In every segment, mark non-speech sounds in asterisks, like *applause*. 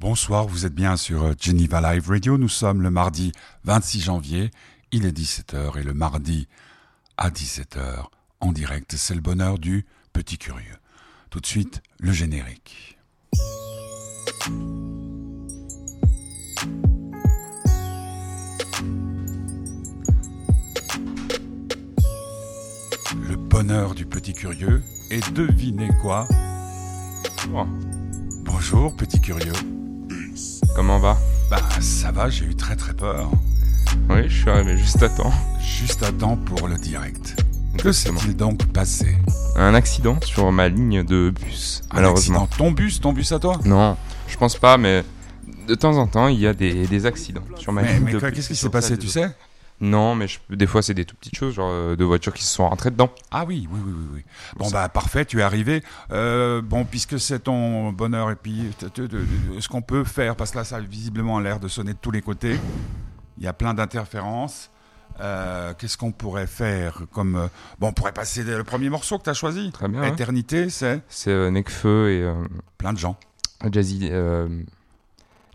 Bonsoir, vous êtes bien sur euh, Geneva Live Radio. Nous sommes le mardi 26 janvier. Il est 17h et le mardi à 17h en direct, c'est le bonheur du petit curieux. Tout de suite, le générique. Le bonheur du petit curieux. Et devinez quoi? Oh, Bonjour, petit curieux. Comment va Bah, ça va, j'ai eu très très peur. Oui, je suis arrivé juste à temps. Juste à temps pour le direct. Que s'est-il donc passé Un accident sur ma ligne de bus, Un malheureusement. accident Ton bus, ton bus à toi Non, je pense pas, mais de temps en temps, il y a des, des accidents sur ma Mais, ligne mais de quoi, bus. qu'est-ce qui s'est passé, tu sais Non, mais je- des fois, c'est des tout petites choses, genre euh, de voitures qui se sont rentrées dedans. Ah oui, oui, oui, oui. oui. Bon, bah parfait, tu es arrivé. Euh, bon, puisque c'est ton bonheur, et puis ce qu'on peut faire, parce que là, ça a visiblement l'air de sonner de tous les côtés. Il y a plein d'interférences. Euh, Qu'est-ce qu'on pourrait faire comme euh, bon on pourrait passer le premier morceau que tu as choisi Très bien, ouais. Éternité c'est C'est Nekfeu et plein de gens Jazzy, euh,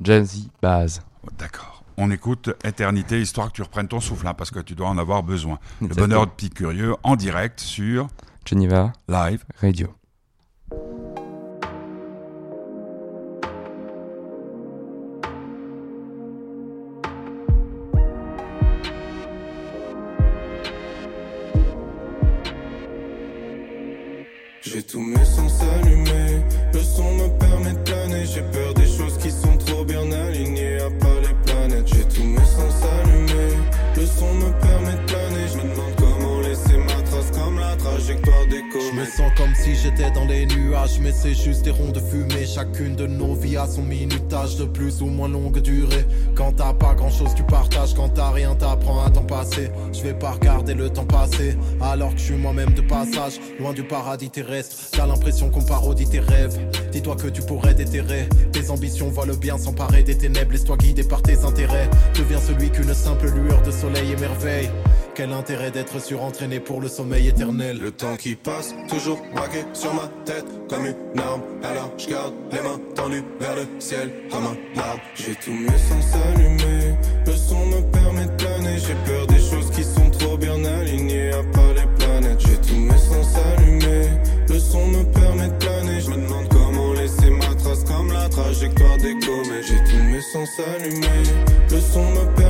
Jazzy Baz. D'accord. On écoute Éternité, histoire que tu reprennes ton souffle, hein, parce que tu dois en avoir besoin. Le bonheur de Petit Curieux en direct sur Geneva Live. Radio. Sens comme si j'étais dans les nuages, mais c'est juste des ronds de fumée. Chacune de nos vies a son minutage de plus ou moins longue durée. Quand t'as pas grand chose, tu partages. Quand t'as rien, t'apprends à t'en passer. Je vais pas regarder le temps passer, alors que je suis moi-même de passage. Loin du paradis terrestre, t'as l'impression qu'on parodie tes rêves. Dis-toi que tu pourrais déterrer tes ambitions, vois le bien s'emparer des ténèbres. Laisse-toi guider par tes intérêts. Deviens celui qu'une simple lueur de soleil émerveille. Quel intérêt d'être surentraîné pour le sommeil éternel. Le temps qui passe, toujours braqué sur ma tête comme une arme. Alors je garde les mains tendues vers le ciel comme un arbre. J'ai tous mes sens allumés, le son me permet de planer. J'ai peur des choses qui sont trop bien alignées, à part les planètes. J'ai tous mes sens allumés, le son me permet de planer. Je me demande comment laisser ma trace comme la trajectoire des comètes. J'ai tous mes sens allumés, le son me permet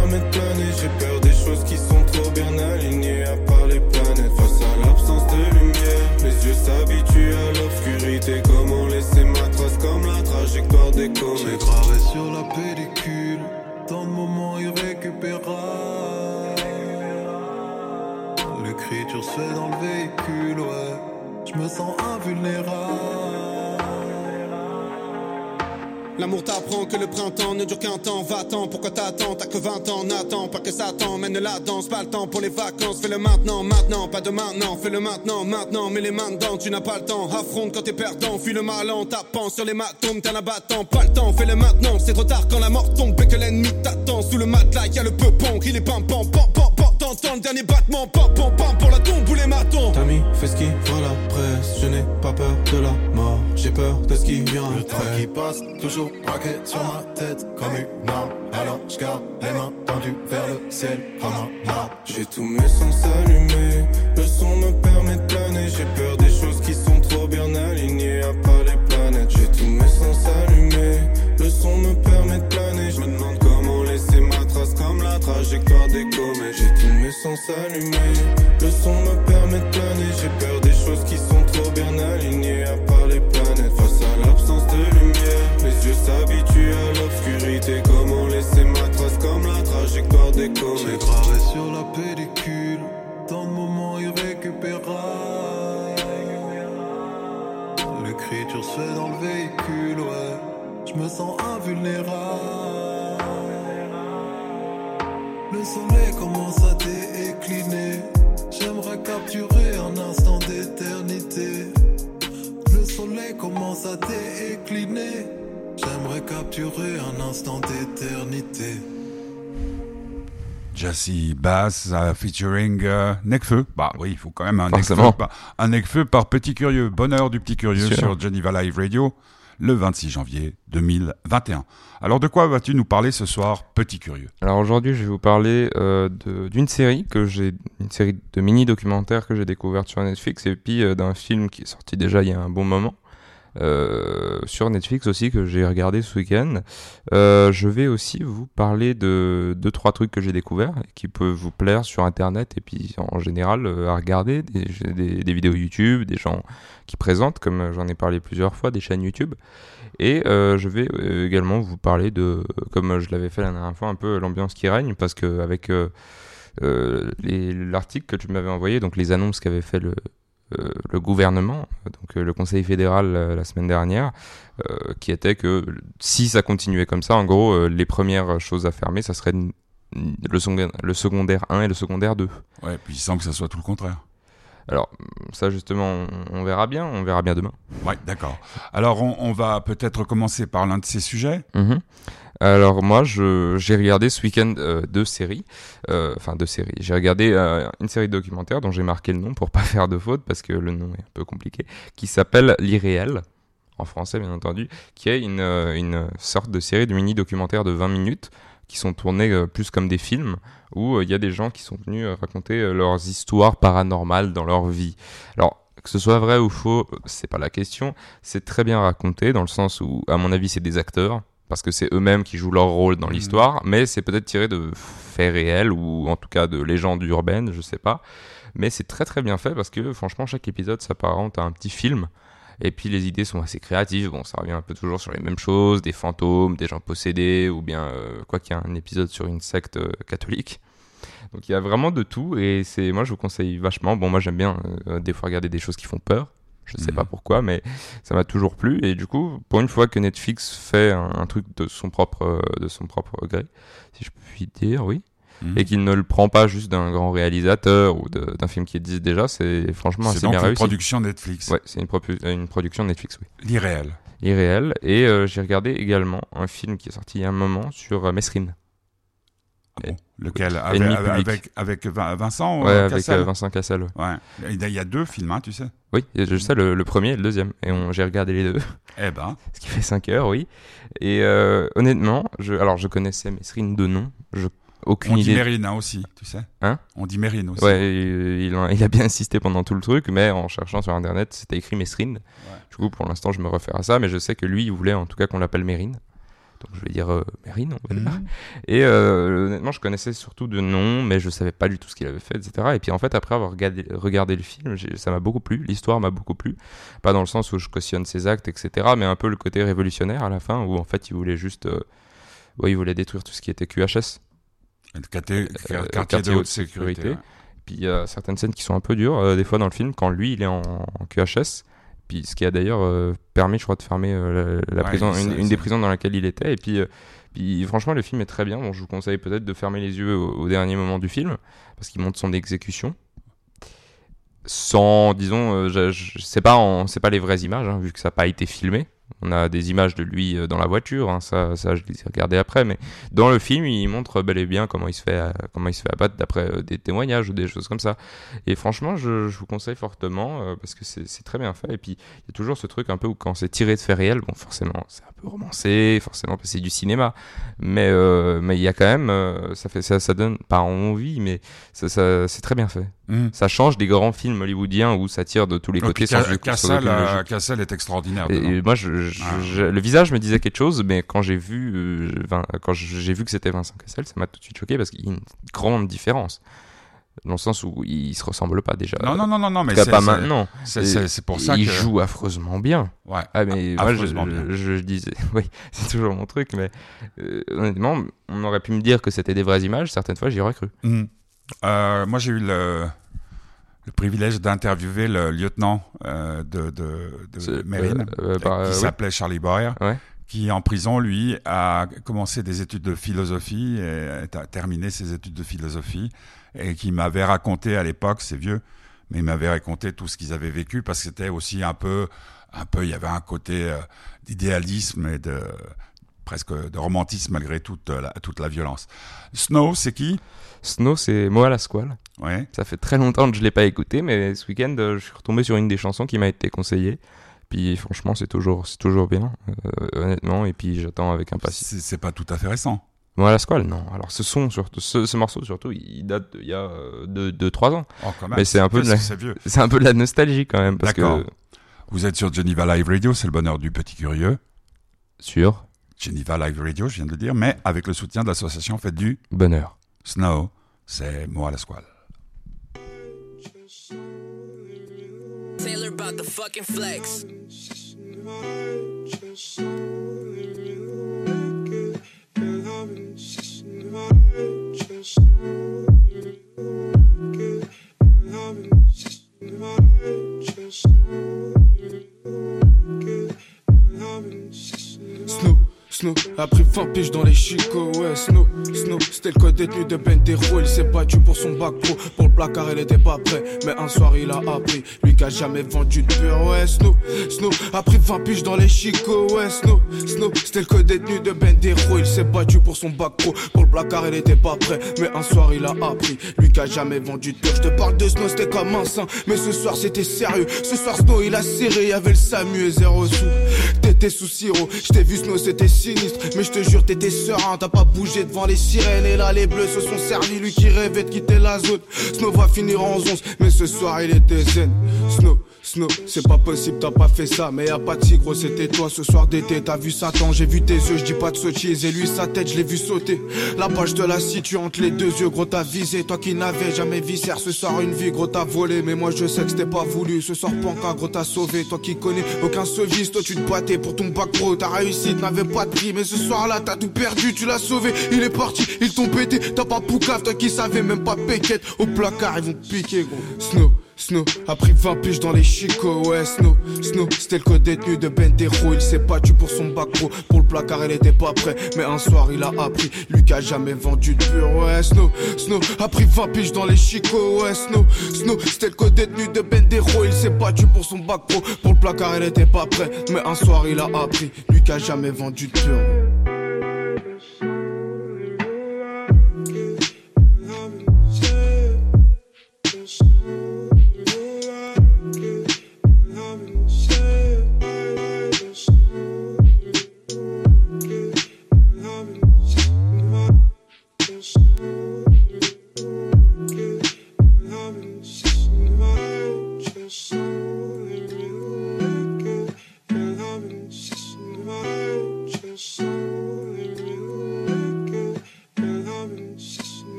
ne dure qu'un temps. Va-t'en, pourquoi t'attends? T'as que 20 ans, n'attends pas que ça t'emmène la danse. Pas le temps pour les vacances, fais-le maintenant, maintenant. Pas de maintenant, fais-le maintenant, maintenant. Mets les mains dedans, tu n'as pas le temps. Affronte quand t'es perdant, fuis le mal en tapant sur les matomes, t'es un abattant. Pas le temps, fais-le maintenant. C'est trop tard quand la mort tombe et que l'ennemi t'attend. Sous le matelas, y a le peupon, il est pam pam pam pam pam. T'entends le dernier battement, pam pam pam pour la tombe ou les matons. T'ami, fais ce qui vaut la presse. Je n'ai pas peur de la mort, j'ai peur de ce qui vient Le temps qui passe, toujours braqué sur ma tête comme une arme. Alors je garde les mains tendues vers le J'ai tous mes sens allumés, le son me permet de planer. J'ai peur des choses qui sont trop bien alignées, à part les planètes. J'ai tous mes sens allumés, le son me permet de planer. Je me demande comment laisser ma trace comme la trajectoire des comètes. J'ai tous mes sens allumés, le son me permet de planer. J'ai peur des choses qui sont instant d'éternité. Jassy Bass euh, featuring euh, Necfeu. Bah oui, il faut quand même un Forcément. Necfeu, par, un Necfeu par Petit Curieux. Bonheur du Petit Curieux sur Geneva Live Radio. le 26 janvier 2021. Alors de quoi vas-tu nous parler ce soir, petit curieux? Alors aujourd'hui, je vais vous parler euh, d'une série que j'ai, une série de mini-documentaires que j'ai découverte sur Netflix et puis euh, d'un film qui est sorti déjà il y a un bon moment. Euh, sur Netflix aussi que j'ai regardé ce week-end. Euh, je vais aussi vous parler de deux trois trucs que j'ai découverts qui peuvent vous plaire sur internet et puis en général euh, à regarder des, vidéos YouTube, des gens qui présentent comme j'en ai parlé plusieurs fois, des chaînes YouTube. Et euh, je vais également vous parler de, comme je l'avais fait la dernière fois, un peu l'ambiance qui règne parce que avec euh, l'article que tu m'avais envoyé, donc les annonces qu'avait fait le le gouvernement, donc euh, le Conseil fédéral euh, la semaine dernière, euh, qui était que si ça continuait comme ça, en gros, euh, les premières choses à fermer, ça serait le, secondaire, le secondaire 1 et le secondaire 2. Ouais, puis sans que ça soit tout le contraire. Alors, ça justement, on, verra bien, on verra bien demain. Ouais, d'accord. Alors on, on va peut-être commencer par l'un de ces sujets. Mhm. Alors moi, j'ai regardé ce week-end euh, deux séries, euh, enfin deux séries. J'ai regardé euh, une série de documentaires dont j'ai marqué le nom pour *laughs* pas faire de faute parce que le nom est un peu compliqué, qui s'appelle L'irréel, en français bien entendu, qui est une, une sorte de série de mini-documentaires de 20 minutes qui sont tournés plus comme des films où il y a des gens qui sont venus raconter leurs histoires paranormales dans leur vie. Alors que ce soit vrai ou faux, c'est pas la question. C'est très bien raconté dans le sens où, à mon avis, c'est des acteurs parce que c'est eux-mêmes qui jouent leur rôle dans Mhm. l'histoire, mais c'est peut-être tiré de faits réels ou en tout cas de légendes urbaines, je sais pas. Mais c'est très très bien fait parce que franchement chaque épisode s'apparente à un petit film. Et puis les idées sont assez créatives. Bon, ça revient un peu toujours sur les mêmes choses, des fantômes, des gens possédés, ou bien euh, quoi qu'il y a un épisode sur une secte euh, catholique. Donc il y a vraiment de tout et c'est moi je vous conseille vachement. Bon moi j'aime bien euh, des fois regarder des choses qui font peur. Je sais Mhm. pas pourquoi, mais ça m'a toujours plu. Et du coup, pour une fois que Netflix fait un, un truc de son propre euh, de son propre gré, si je puis dire, oui, Mhm. et qu'il ne le prend pas juste d'un grand réalisateur ou d'un film qui existe déjà, c'est franchement assez donc bien une réussi. production Netflix. Ouais, c'est une, propu- une production Netflix, oui. L'irréel. Irréel. Et euh, j'ai regardé également un film qui est sorti il y a un moment sur euh, Mesrine. Ah bon Lequel avec, Vincent Ouais, euh, avec Cassel euh, Vincent Cassel. ouais. Ouais. Il y a- deux films, hein, tu sais. Oui, je sais, le, le premier et le deuxième. Et on- j'ai regardé les deux, *laughs* Eh ben, ce qui fait 5 heures, oui. Et euh, honnêtement, je, alors je connaissais Mesrine de nom. Je, aucune on dit idée. Mérine hein, aussi, tu sais. Hein On dit Mérine aussi. Ouais, il, il a, il a bien insisté pendant tout le truc, mais en cherchant sur internet, c'était écrit Mesrine. Du coup, pour l'instant, je me réfère à ça, mais je sais que lui, il voulait en tout cas qu'on l'appelle Mérine. Donc je vais dire euh, Mérine, on va dire. Mhm. *laughs* Et euh, honnêtement, je connaissais surtout de nom, mais je savais pas du tout ce qu'il avait fait, etc. Et puis en fait, après avoir regardé, regardé le film, ça m'a beaucoup plu, l'histoire m'a beaucoup plu. Pas dans le sens où je cautionne ses actes, etc., mais un peu le côté révolutionnaire à la fin, où en fait, il voulait juste. euh, ouais, il voulait détruire tout ce qui était QHS. Le quartier, Euh, quartier de haute sécurité. Puis il y a certaines scènes qui sont un peu dures, euh, des fois dans le film, quand lui, il est en, en QHS. Puis ce qui a d'ailleurs euh, permis, je crois, de fermer euh, la, la Ouais, prison, ça, une, des prisons dans laquelle il était. Et puis, euh, puis franchement, le film est très bien. Bon, je vous conseille peut-être de fermer les yeux au, au dernier moment du film, parce qu'il montre son exécution. Sans, disons, je, je- c'est pas, en- pas les vraies images, hein, vu que ça n'a pas été filmé. On a des images de lui euh, dans la voiture, hein, ça, ça je les ai regardées après, mais dans le film, il montre bel et bien comment il se fait, euh, comment il se fait abattre d'après euh, des témoignages ou des choses comme ça. Et franchement, je, vous conseille fortement parce que c'est très bien fait. Et puis, il y a toujours ce truc un peu où quand c'est tiré de faits réels, bon, forcément, c'est un peu romancé, forcément, c'est du cinéma. Mais mais il y a quand même, ça fait ça, ça donne pas envie, mais ça- c'est très bien fait. Mhm. Ça change des grands films hollywoodiens où ça tire de tous les côtés sans, Cassel, aucune euh. Cassel est extraordinaire. Et, dedans. et moi, je, je- Ah. je- le visage me disait quelque chose, mais quand j'ai vu, euh, quand j'ai vu que c'était Vincent Cassel, ça m'a tout de suite choqué parce qu'il y a une grande différence. Dans le sens où ils se ressemblent pas déjà. Non, non, non, non, non, mais c'est pas maintenant. c'est- pour ça il que. joue affreusement bien. Ouais. Ah mais moi je, affreusement bien. je, je disais, *laughs* oui, c'est toujours mon truc, mais euh, honnêtement, on aurait pu me dire que c'était des vraies images. Certaines fois, j'y aurais cru. Mhm. Euh, moi, j'ai eu le, le privilège d'interviewer le lieutenant euh, de, de, de C'est- Mérine, euh, bah, qui oui. s'appelait Charlie Boyer, Ouais. qui en prison, lui, a commencé des études de philosophie et a terminé ses études de philosophie et qui m'avait raconté à l'époque, c'est vieux, mais il m'avait raconté tout ce qu'ils avaient vécu parce que c'était aussi un peu, un peu, il y avait un côté d'idéalisme et de presque de romantisme malgré toute la, toute la violence. Snow, c'est qui? Snow, c'est Moa la Squale. Ouais. Ça fait très longtemps que je l'ai pas écouté, mais ce week-end, euh, je suis retombé sur une des chansons qui m'a été conseillée. Puis franchement, c'est toujours, c'est toujours bien, euh, honnêtement. Et puis j'attends avec impatience. C'est c'est pas tout à fait récent. Moi, la squale, non. Alors ce son, surtout, ce, ce morceau surtout, il date d'il y a 2-3 de, de, trois ans. Oh, quand même. Mais c'est un peu de la- Qu'est-ce que c'est vieux. *laughs* C'est un peu de la nostalgie quand même. Parce D'accord. que. Vous êtes sur Geneva Live Radio, c'est le bonheur du petit curieux. Sur Geneva Live Radio, je viens de le dire, mais avec le soutien de l'association Fête du bonheur. Snow, c'est moi à la squale. Taylor about the fucking flex. Snow, Snow, a pris 20 piges dans les chicots, ouais, Snow, Snow, c'était le code détenu de Bentero, il s'est battu pour son bac pro, pour le placard il était pas prêt, mais un soir il a appris, lui qui a jamais vendu de pur, ouais, Snow, Snow, a pris 20 piges dans les chicots, ouais, Snow, Snow, c'était le code détenu de Bentero, il s'est battu pour son bac pro, pour le placard il était pas prêt, mais un soir il a appris, lui qui a jamais vendu de pur, je te parle de Snow, c'était comme un saint, mais ce soir c'était sérieux, ce soir Snow il a serré, y avait le Samu et zéro sous, sous sirop, je t'ai vu Snow c'était sinistre, mais je te jure t'étais serein, t'as pas bougé devant les sirènes. Et là les bleus se sont servis, lui qui rêvait de quitter la zone. Snow va finir en 11, mais ce soir il était zen. Snow, Snow, c'est pas possible, t'as pas fait ça, mais y a pas de gros, c'était toi ce soir d'été, t'as vu Satan, j'ai vu tes yeux, je dis pas de sottise, et lui sa tête, je l'ai vu sauter. La page de la situe entre les deux yeux, gros t'as visé, toi qui n'avais jamais viscère, ce soir une vie, gros t'as volé, mais moi je sais que c'était pas voulu, ce soir Panka, gros t'as sauvé, toi qui connais aucun service, toi tu te battais pour ton bac pro, ta réussite n'avait pas de prix, mais ce soir-là t'as tout perdu, tu l'as sauvé, il est parti, ils t'ont pété, t'as pas poucave, toi qui savais même pas péquette, au placard ils vont piquer gros. Snow, Snow, a pris 20 piges dans les chicots, ouais Snow, Snow, c'était le code détenu de Bentero, il s'est battu pour son bac pro, pour le placard il était pas prêt, mais un soir il a appris, a jamais vendu de pur, ouais Snow, Snow, a pris 20 piges dans les chicots, ouais Snow, Snow, c'était le code détenu de Bendero, il s'est battu pour son bac pro, pour le placard il était pas prêt, mais un soir il a appris, a jamais vendu de pur.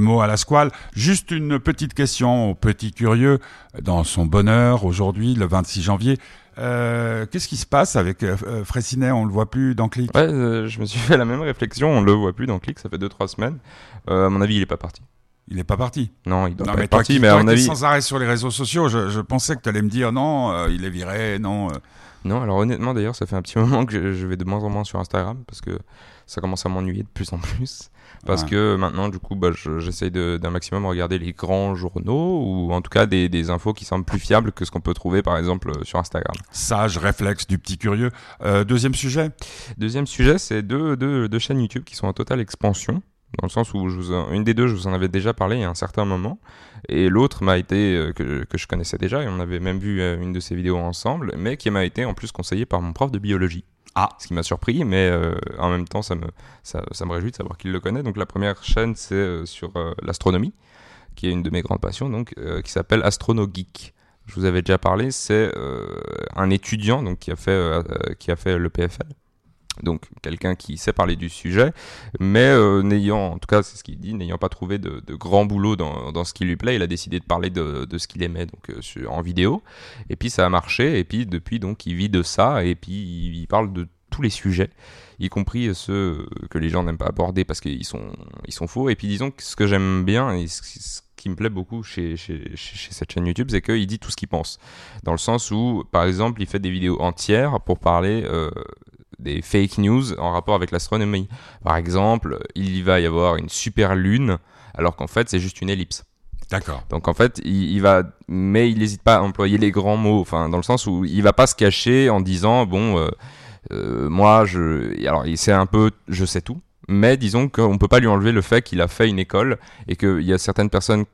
Mot à la squale. Juste une petite question au petit curieux. Dans son bonheur, aujourd'hui, le 26 janvier, euh, qu'est-ce qui se passe avec euh, euh, Fraissinet On le voit plus dans Click Ouais, euh, je me suis *laughs* fait la même réflexion. On le voit plus dans Click, ça fait 2-3 semaines. À mon avis, il est pas parti. Il est pas parti. Non, il doit Non, pas mais être toi parti, qui, mais à mon avis. sans arrêt sur les réseaux sociaux, je, je pensais que tu allais me dire non, il est viré, non. Non, alors honnêtement, d'ailleurs, ça fait un petit *laughs* moment que je, je vais de moins en moins sur Instagram parce que ça commence à m'ennuyer de plus en plus. Parce Ouais. que maintenant, du coup, bah, je- j'essaye de- d'un maximum regarder les grands journaux ou en tout cas des, des infos qui semblent plus fiables que ce qu'on peut trouver par exemple euh, sur Instagram. Sage réflexe du petit curieux. Euh, deuxième sujet? Deuxième sujet, c'est deux, deux, deux chaînes YouTube qui sont en totale expansion. Dans le sens où je vous en- une des deux, je vous en avais déjà parlé il y a un certain moment, et l'autre m'a été euh, que, que je connaissais déjà, et on avait même vu euh, une de ces vidéos ensemble, mais qui m'a été en plus conseillée par mon prof de biologie. Ah. Ce qui m'a surpris, mais euh, en même temps, ça me, ça, ça me réjouit de savoir qu'il le connaît. Donc la première chaîne, c'est sur l'astronomie, qui est une de mes grandes passions, donc qui s'appelle Astrono Geek. Je vous avais déjà parlé, c'est euh, un étudiant donc qui a fait euh, qui a fait le PFL. Donc quelqu'un qui sait parler du sujet, mais euh, n'ayant, en tout cas c'est ce qu'il dit, n'ayant pas trouvé de, de grand boulot dans, dans ce qui lui plaît, il a décidé de parler de, de ce qu'il aimait donc euh, en vidéo. Et puis ça a marché, et puis depuis donc il vit de ça, et puis il, il parle de tous les sujets, y compris ceux que les gens n'aiment pas aborder parce qu'ils sont ils sont faux. Et puis disons que ce que j'aime bien et ce, qui me plaît beaucoup chez, chez, chez cette chaîne YouTube, c'est qu'il dit tout ce qu'il pense. Dans le sens où, par exemple, il fait des vidéos entières pour parler euh, des fake news en rapport avec l'astronomie. Par exemple, il y va y avoir une super lune, alors qu'en fait, c'est juste une ellipse. D'accord. Donc en fait, il, il va, mais il n'hésite pas à employer les grands mots, enfin dans le sens où il va pas se cacher en disant bon, euh, Euh, moi, je, alors c'est un peu, je sais tout, mais disons qu'on peut pas lui enlever le fait qu'il a fait une école et qu'il y a certaines personnes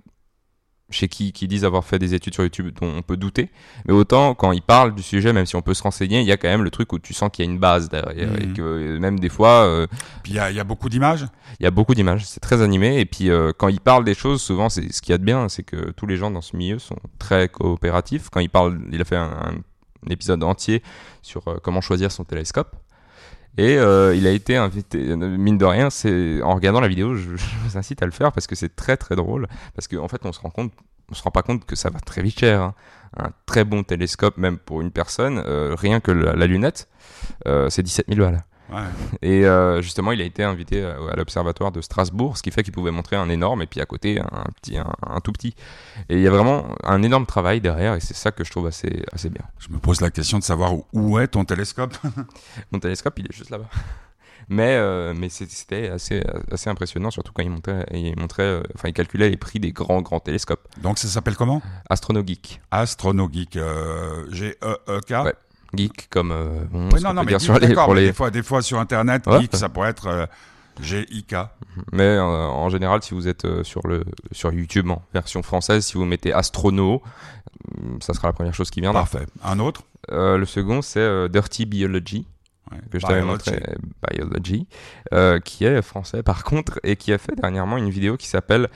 chez qui, qui disent avoir fait des études sur YouTube dont on peut douter. Mais autant quand il parle du sujet, même si on peut se renseigner, il y a quand même le truc où tu sens qu'il y a une base derrière et Mhm. que même des fois, euh, Puis il y, a- il y a beaucoup d'images. il y a beaucoup d'images, c'est très animé. Et puis euh, quand il parle des choses, souvent, c'est ce qu'il y a de bien, c'est que tous les gens dans ce milieu sont très coopératifs. Quand il parle, il a fait un, un épisode entier sur euh, comment choisir son télescope. Et euh, il a été invité, mine de rien, c'est en regardant la vidéo, je, *laughs* vous incite à le faire parce que c'est très très drôle. Parce qu'en en fait, on se rend compte, on se rend pas compte que ça va très vite cher. hein. Un très bon télescope, même pour une personne, euh, rien que la, la lunette, euh, c'est 17 000 balles. Ouais. Et euh, justement, il a été invité à, à l'observatoire de Strasbourg, ce qui fait qu'il pouvait montrer un énorme et puis à côté un petit, un, un tout petit. Et il y a vraiment un énorme travail derrière et c'est ça que je trouve assez, assez bien. Je me pose la question de savoir où, est ton télescope? *laughs* Mon télescope, il est juste là-bas. Mais, euh, mais c'était assez, assez impressionnant, surtout quand il montrait, il montrait, euh, enfin, il calculait les prix des grands, grands télescopes. Donc ça s'appelle comment? Astronogeek. Astronogeek. Euh, G-E-E-K. Ouais. Geek comme, euh, non, non, mais dire geek, sur les, pour mais des, fois, des fois sur Internet, Ouais. geek, ça pourrait être euh, G-I-K. Mais euh, en général, si vous êtes euh, sur, le, sur YouTube en version française, si vous mettez Astrono, hum, ça sera la première chose qui viendra. Parfait. Un autre Euh, le second, c'est Dirty Biology, Ouais. que je t'avais Biology. montré, Biology, qui est français par contre, et qui a fait dernièrement une vidéo qui s'appelle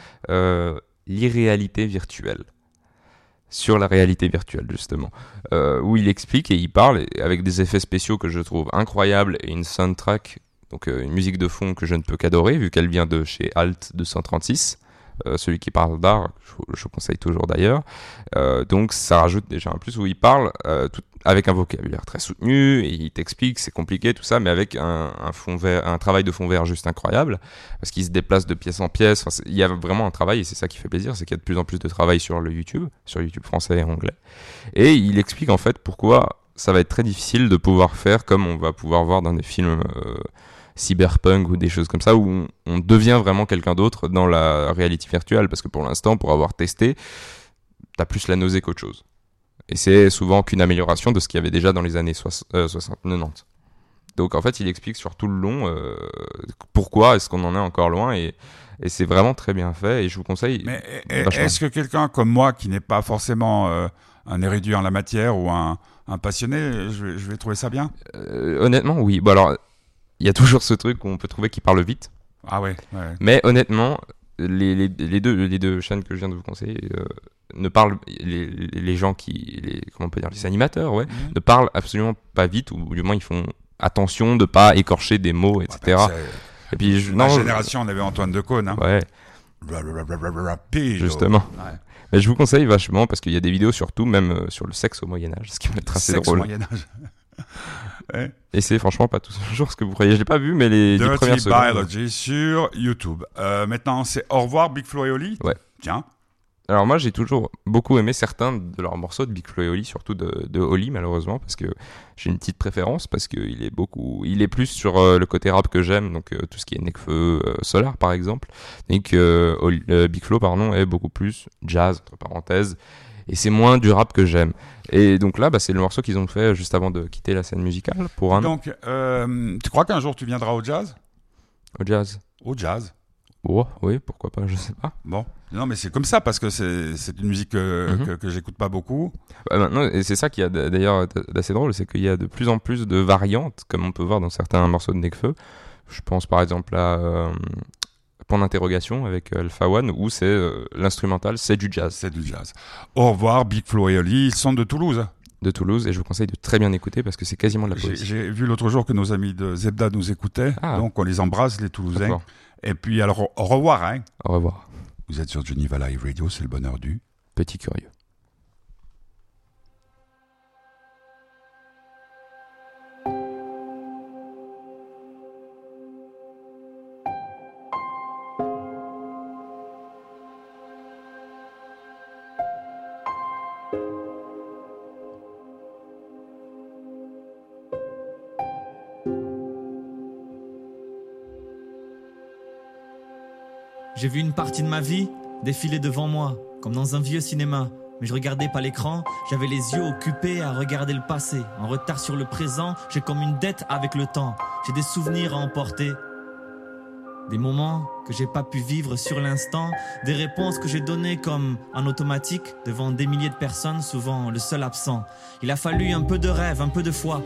L'irréalité virtuelle. Sur la réalité virtuelle, justement. Euh, où il explique et il parle avec des effets spéciaux que je trouve incroyables et une soundtrack, donc euh, une musique de fond que je ne peux qu'adorer, vu qu'elle vient de chez Alt 236. euh, celui qui parle d'art, je, je conseille toujours d'ailleurs. Donc ça rajoute déjà un plus où il parle tout, avec un vocabulaire très soutenu et il t'explique c'est compliqué tout ça, mais avec un, fond vert, un travail de fond vert juste incroyable parce qu'il se déplace de pièce en pièce. Il y a vraiment un travail et c'est ça qui fait plaisir, c'est qu'il y a de plus en plus de travail sur le YouTube, sur YouTube français et anglais. Et il explique en fait pourquoi ça va être très difficile de pouvoir faire comme on va pouvoir voir dans des films euh, cyberpunk ou des choses comme ça où on, on devient vraiment quelqu'un d'autre dans la réalité virtuelle parce que pour l'instant pour avoir testé t'as plus la nausée qu'autre chose et c'est souvent qu'une amélioration de ce qu'il y avait déjà dans les années 60-90 donc en fait il explique sur tout le long euh, pourquoi est-ce qu'on en est encore loin et, et c'est vraiment très bien fait et je vous conseille Mais est-ce que quelqu'un comme moi, qui n'est pas forcément euh, un érudit en la matière ou un, un passionné, je vais, je vais trouver ça bien? Euh, honnêtement oui. Bon alors il y a toujours ce truc où on peut trouver qu'il parle vite. Ah ouais, ouais. Mais honnêtement, les, les, les deux, les deux chaînes que je viens de vous conseiller euh, ne parlent les, les gens qui les comment on peut dire les animateurs ouais Mhm. ne parlent absolument pas vite ou du moins ils font attention de pas écorcher des mots etc. Ouais, Et puis je, non génération, on avait Antoine Decaune. Hein. ouais justement. Ouais. Mais je vous conseille vachement parce qu'il y a des vidéos surtout même sur le sexe au Moyen Âge, ce qui peut être assez Sexe au drôle. Moyen Âge. ouais. Et c'est franchement pas toujours ce que vous croyez. Je l'ai pas vu, mais les Dirty premières secondes. Biology sur YouTube. Euh, maintenant, c'est Au revoir Big Flo et Oli. Ouais. Tiens. Alors moi j'ai toujours beaucoup aimé certains de leurs morceaux de Big Flo et Oli, surtout de, de Oli malheureusement parce que j'ai une petite préférence parce qu'il est beaucoup, il est plus sur euh, le côté rap que j'aime donc euh, tout ce qui est Nekfeu, euh, Solar par exemple, et que euh, Oli- Big Flo pardon est beaucoup plus jazz entre parenthèses et c'est moins du rap que j'aime. Et donc là bah, c'est le morceau qu'ils ont fait juste avant de quitter la scène musicale pour un Donc, euh, tu crois qu'un jour tu viendras au jazz? Au jazz. Au jazz Oh, oui pourquoi pas je sais pas. Bon. Non, mais c'est comme ça parce que c'est une musique que, Mhm. que, que j'écoute pas beaucoup. Bah, maintenant, et c'est ça qui a d'ailleurs d'assez drôle, c'est qu'il y a de plus en plus de variantes, comme on peut voir dans certains morceaux de Nekfeu. Je pense par exemple à euh, Point d'interrogation avec euh, Alpha One, où c'est euh, l'instrumental, c'est du jazz C'est du jazz. Au revoir Big Flo et Oli. Ils sont de Toulouse. de Toulouse, et je vous conseille de très bien écouter parce que c'est quasiment de la poésie. j'ai vu l'autre jour que nos amis de Zebda nous écoutaient. Ah. Donc, on les embrasse, les Toulousains. Et puis, alors, au revoir. Hein. Au revoir, Vous êtes sur Geneva Live Radio, c'est le bonheur du. petit curieux. J'ai vu une partie de ma vie défiler devant moi, comme dans un vieux cinéma. mais je regardais pas l'écran, j'avais les yeux occupés à regarder le passé. En retard sur le présent, j'ai comme une dette avec le temps. J'ai des souvenirs à emporter. Des moments que j'ai pas pu vivre sur l'instant, des réponses que j'ai données comme en automatique devant des milliers de personnes, souvent le seul absent. Il a fallu un peu de rêve, un peu de foi,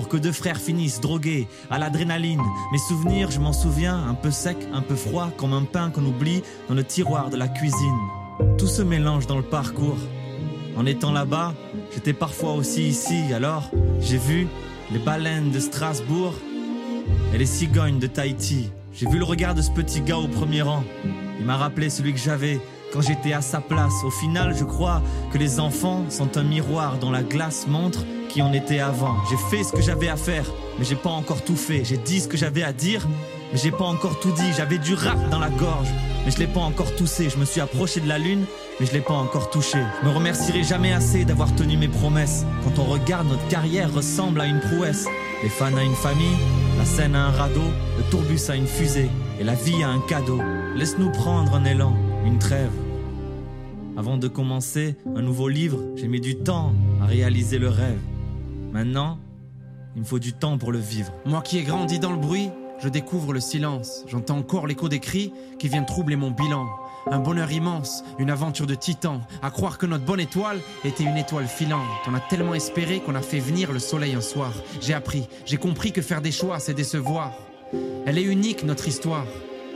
pour que deux frères finissent drogués à l'adrénaline. Mes souvenirs, je m'en souviens, un peu sec, un peu froid, comme un pain qu'on oublie dans le tiroir de la cuisine. Tout se mélange dans le parcours. En étant là-bas, j'étais parfois aussi ici, alors j'ai vu les baleines de Strasbourg et les cigognes de Tahiti. J'ai vu le regard de ce petit gars au premier rang. Il m'a rappelé celui que j'avais quand j'étais à sa place. Au final, je crois que les enfants sont un miroir dont la glace montre qui on était avant. J'ai fait ce que j'avais à faire, mais j'ai pas encore tout fait. J'ai dit ce que j'avais à dire, mais j'ai pas encore tout dit. J'avais du rap dans la gorge, mais je l'ai pas encore toussé. Je me suis approché de la lune, mais je l'ai pas encore touché. Je me remercierai jamais assez d'avoir tenu mes promesses. Quand on regarde, notre carrière ressemble à une prouesse. Les fans à une famille, la scène à un radeau, le tourbus à une fusée, et la vie à un cadeau. Laisse-nous prendre un élan, une trêve. Avant de commencer un nouveau livre, j'ai mis du temps à réaliser le rêve. Maintenant, il me faut du temps pour le vivre. Moi qui ai grandi dans le bruit, je découvre le silence. J'entends encore l'écho des cris qui viennent troubler mon bilan. Un bonheur immense, une aventure de titan. À croire que notre bonne étoile était une étoile filante. On a tellement espéré qu'on a fait venir le soleil un soir. J'ai appris, j'ai compris que faire des choix, c'est décevoir. Elle est unique, notre histoire.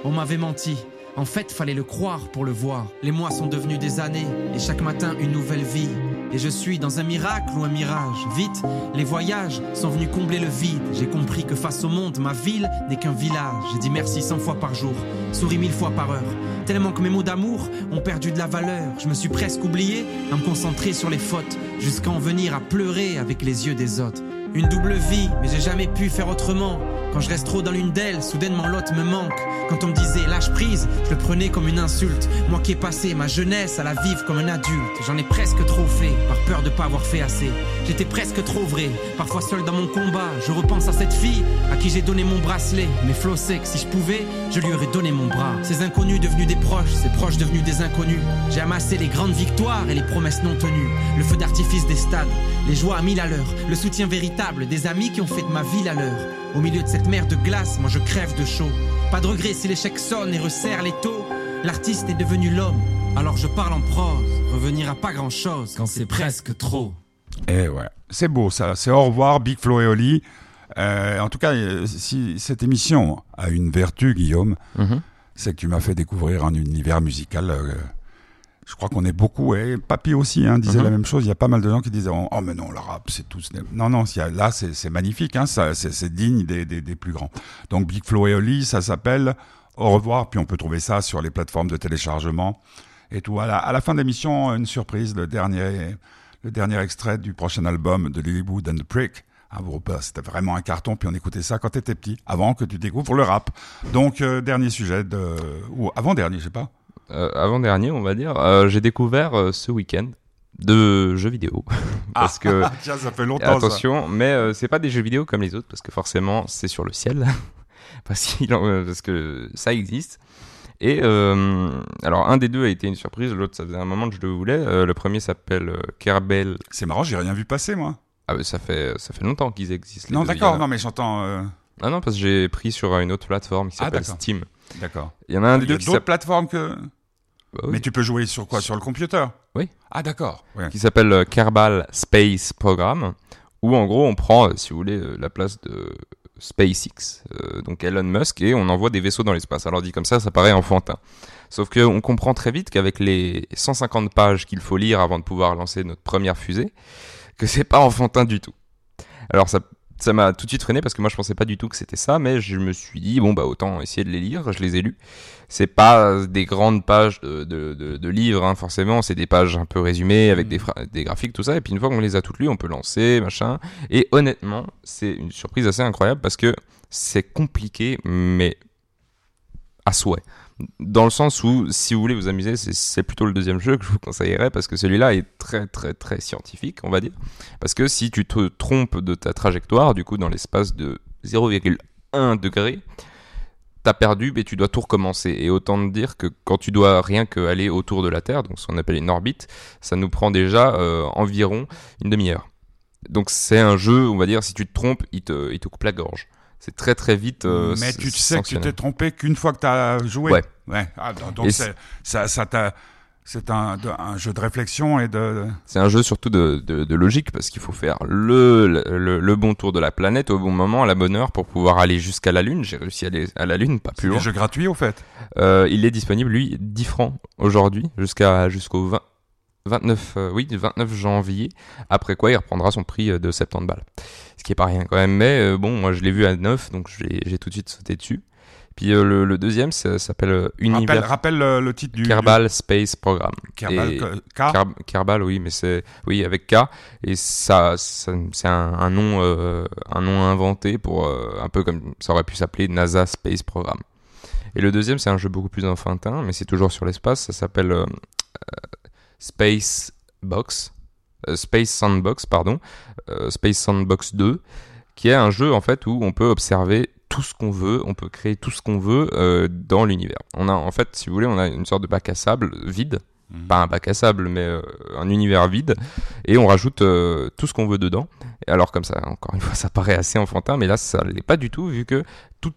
On m'avait menti. En fait, fallait le croire pour le voir. Les mois sont devenus des années, et chaque matin une nouvelle vie. Et je suis dans un miracle ou un mirage. Vite, les voyages sont venus combler le vide. J'ai compris que face au monde, ma ville n'est qu'un village. J'ai dit merci cent fois par jour, souris mille fois par heure. Tellement que mes mots d'amour ont perdu de la valeur. Je me suis presque oublié à me concentrer sur les fautes, jusqu'à en venir à pleurer avec les yeux des autres. Une double vie, mais j'ai jamais pu faire autrement. Quand je reste trop dans l'une d'elles, soudainement l'autre me manque. Quand on me disait lâche prise, je le prenais comme une insulte. Moi qui ai passé ma jeunesse à la vivre comme un adulte, j'en ai presque trop fait, par peur de pas avoir fait assez. J'étais presque trop vrai, parfois seul dans mon combat. Je repense à cette fille à qui j'ai donné mon bracelet. Mais Flo sait que si je pouvais, je lui aurais donné mon bras. Ces inconnus devenus des proches, ces proches devenus des inconnus. J'ai amassé les grandes victoires et les promesses non tenues. Le feu d'artifice des stades, les joies à mille à l'heure, le soutien véritable des amis qui ont fait de ma vie la leur. Au milieu de cette mer de glace, moi je crève de chaud. Pas de regret si l'échec sonne et resserre les taux. L'artiste est devenu l'homme, alors je parle en prose. Revenir à pas grand chose quand c'est presque trop. Eh ouais, c'est beau ça. C'est au revoir, Big Flo et Oli. Euh, en tout cas, euh, si cette émission a une vertu, Guillaume, Mhm. c'est que tu m'as fait découvrir un univers musical. euh, je crois qu'on est beaucoup, et Papy aussi hein, disait Mhm. la même chose. Il y a pas mal de gens qui disaient Oh, mais non, le rap, c'est tout. Non, non, là, c'est c'est magnifique. Hein, ça, c'est c'est digne des, des, des plus grands. Donc, Big Flo et Oli, ça s'appelle Au revoir. Puis on peut trouver ça sur les plateformes de téléchargement et tout. À la, à la fin de l'émission, une surprise, le dernier, le dernier extrait du prochain album de Lilywood and the Prick. Ah, vous repère, c'était vraiment un carton, puis on écoutait ça quand t'étais petit, avant que tu découvres le rap. Donc, euh, dernier sujet, de, ou avant-dernier, je sais pas. Euh, avant-dernier, on va dire, euh, j'ai découvert euh, ce week-end de jeux vidéo. *laughs* parce que, *laughs* Tiens, ça fait longtemps, ça. attention, mais euh, c'est pas des jeux vidéo comme les autres, parce que forcément, c'est sur le ciel. *laughs* parce, qu'il en- parce que ça existe. Et euh, alors, un des deux a été une surprise, l'autre, ça faisait un moment que je le voulais. Euh, le premier s'appelle Kerbal. C'est marrant, j'ai rien vu passer, moi. Ah, bah, ça fait, ça fait longtemps qu'ils existent. les Non, d'accord, non, mais j'entends. Ah non, parce que j'ai pris sur une autre plateforme qui Ah, s'appelle. Steam. D'accord. Il y en a un des Il y a deux d'autres plateformes que. Bah oui. Mais tu peux jouer sur quoi? Sur le computer? Oui. Ah, d'accord. Ouais. qui s'appelle euh, Kerbal Space Program, où en gros on prend, euh, si vous voulez, euh, la place de SpaceX, euh, donc Elon Musk, et on envoie des vaisseaux dans l'espace. Alors dit comme ça, ça paraît enfantin. Sauf qu'on comprend très vite qu'avec les 150 pages qu'il faut lire avant de pouvoir lancer notre première fusée, que c'est pas enfantin du tout. Alors ça ça m'a tout de suite freiné parce que moi je pensais pas du tout que c'était ça, mais je me suis dit bon bah autant essayer de les lire. Je les ai lus. C'est pas des grandes pages de, de, de- de livres hein, forcément, c'est des pages un peu résumées avec des, fra- des graphiques tout ça. Et puis une fois qu'on les a toutes lues, on peut lancer machin. Et honnêtement, c'est une surprise assez incroyable parce que c'est compliqué, mais à souhait. Dans le sens où, si vous voulez vous amuser, c'est- plutôt le deuxième jeu que je vous conseillerais parce que celui-là est très très très scientifique, on va dire. Parce que si tu te trompes de ta trajectoire, du coup, dans l'espace de 0,1 degré, t'as perdu, mais tu dois tout recommencer. Et autant te dire que quand tu dois rien que aller autour de la Terre, donc ce qu'on appelle une orbite, ça nous prend déjà euh, environ une demi-heure. Donc c'est un jeu, on va dire, si tu te trompes, il te, il te coupe la gorge. C'est très très vite. euh, Mais tu te sais que tu t'es trompé qu'une fois que tu as joué. Ouais. Ouais. Ah, donc c'est- ça, ça t'a- c'est un, un jeu de réflexion et de. C'est un jeu surtout de, de, de logique parce qu'il faut faire le, le, le bon tour de la planète au bon moment, à la bonne heure pour pouvoir aller jusqu'à la Lune. J'ai réussi à aller à la Lune, pas plus C'est loin. des jeux gratuits au fait. Euh, il est disponible, lui, 10 francs aujourd'hui, jusqu'à jusqu'au 20 29, euh, oui, 29 janvier. Après quoi, il reprendra son prix euh, de 70 balles. Ce qui est pas rien quand même. Mais euh, bon, moi, je l'ai vu à 9, donc j'ai j'ai tout de suite sauté dessus. Puis euh, le, le deuxième, ça s'appelle euh, Rappelle, Univers rappelle le, le titre du. Kerbal Space Program. Kerbal. Et- K? Kerb- Kerbal, oui, mais c'est oui avec K et ça, ça- c'est un, un nom euh, un nom inventé pour euh, un peu comme ça aurait pu s'appeler NASA Space Program. Et le deuxième, c'est un jeu beaucoup plus enfantin, mais c'est toujours sur l'espace. Ça s'appelle Space Box, euh, Space Sandbox, pardon, euh, Space Sandbox 2, qui est un jeu en fait où on peut observer tout ce qu'on veut, on peut créer tout ce qu'on veut euh, dans l'univers. On a en fait, si vous voulez, on a une sorte de bac à sable vide, Mhm. pas un bac à sable, mais euh, un univers vide, et on rajoute euh, tout ce qu'on veut dedans. Et alors comme ça, encore une fois, ça paraît assez enfantin, mais là, ça l'est pas du tout, vu que tout,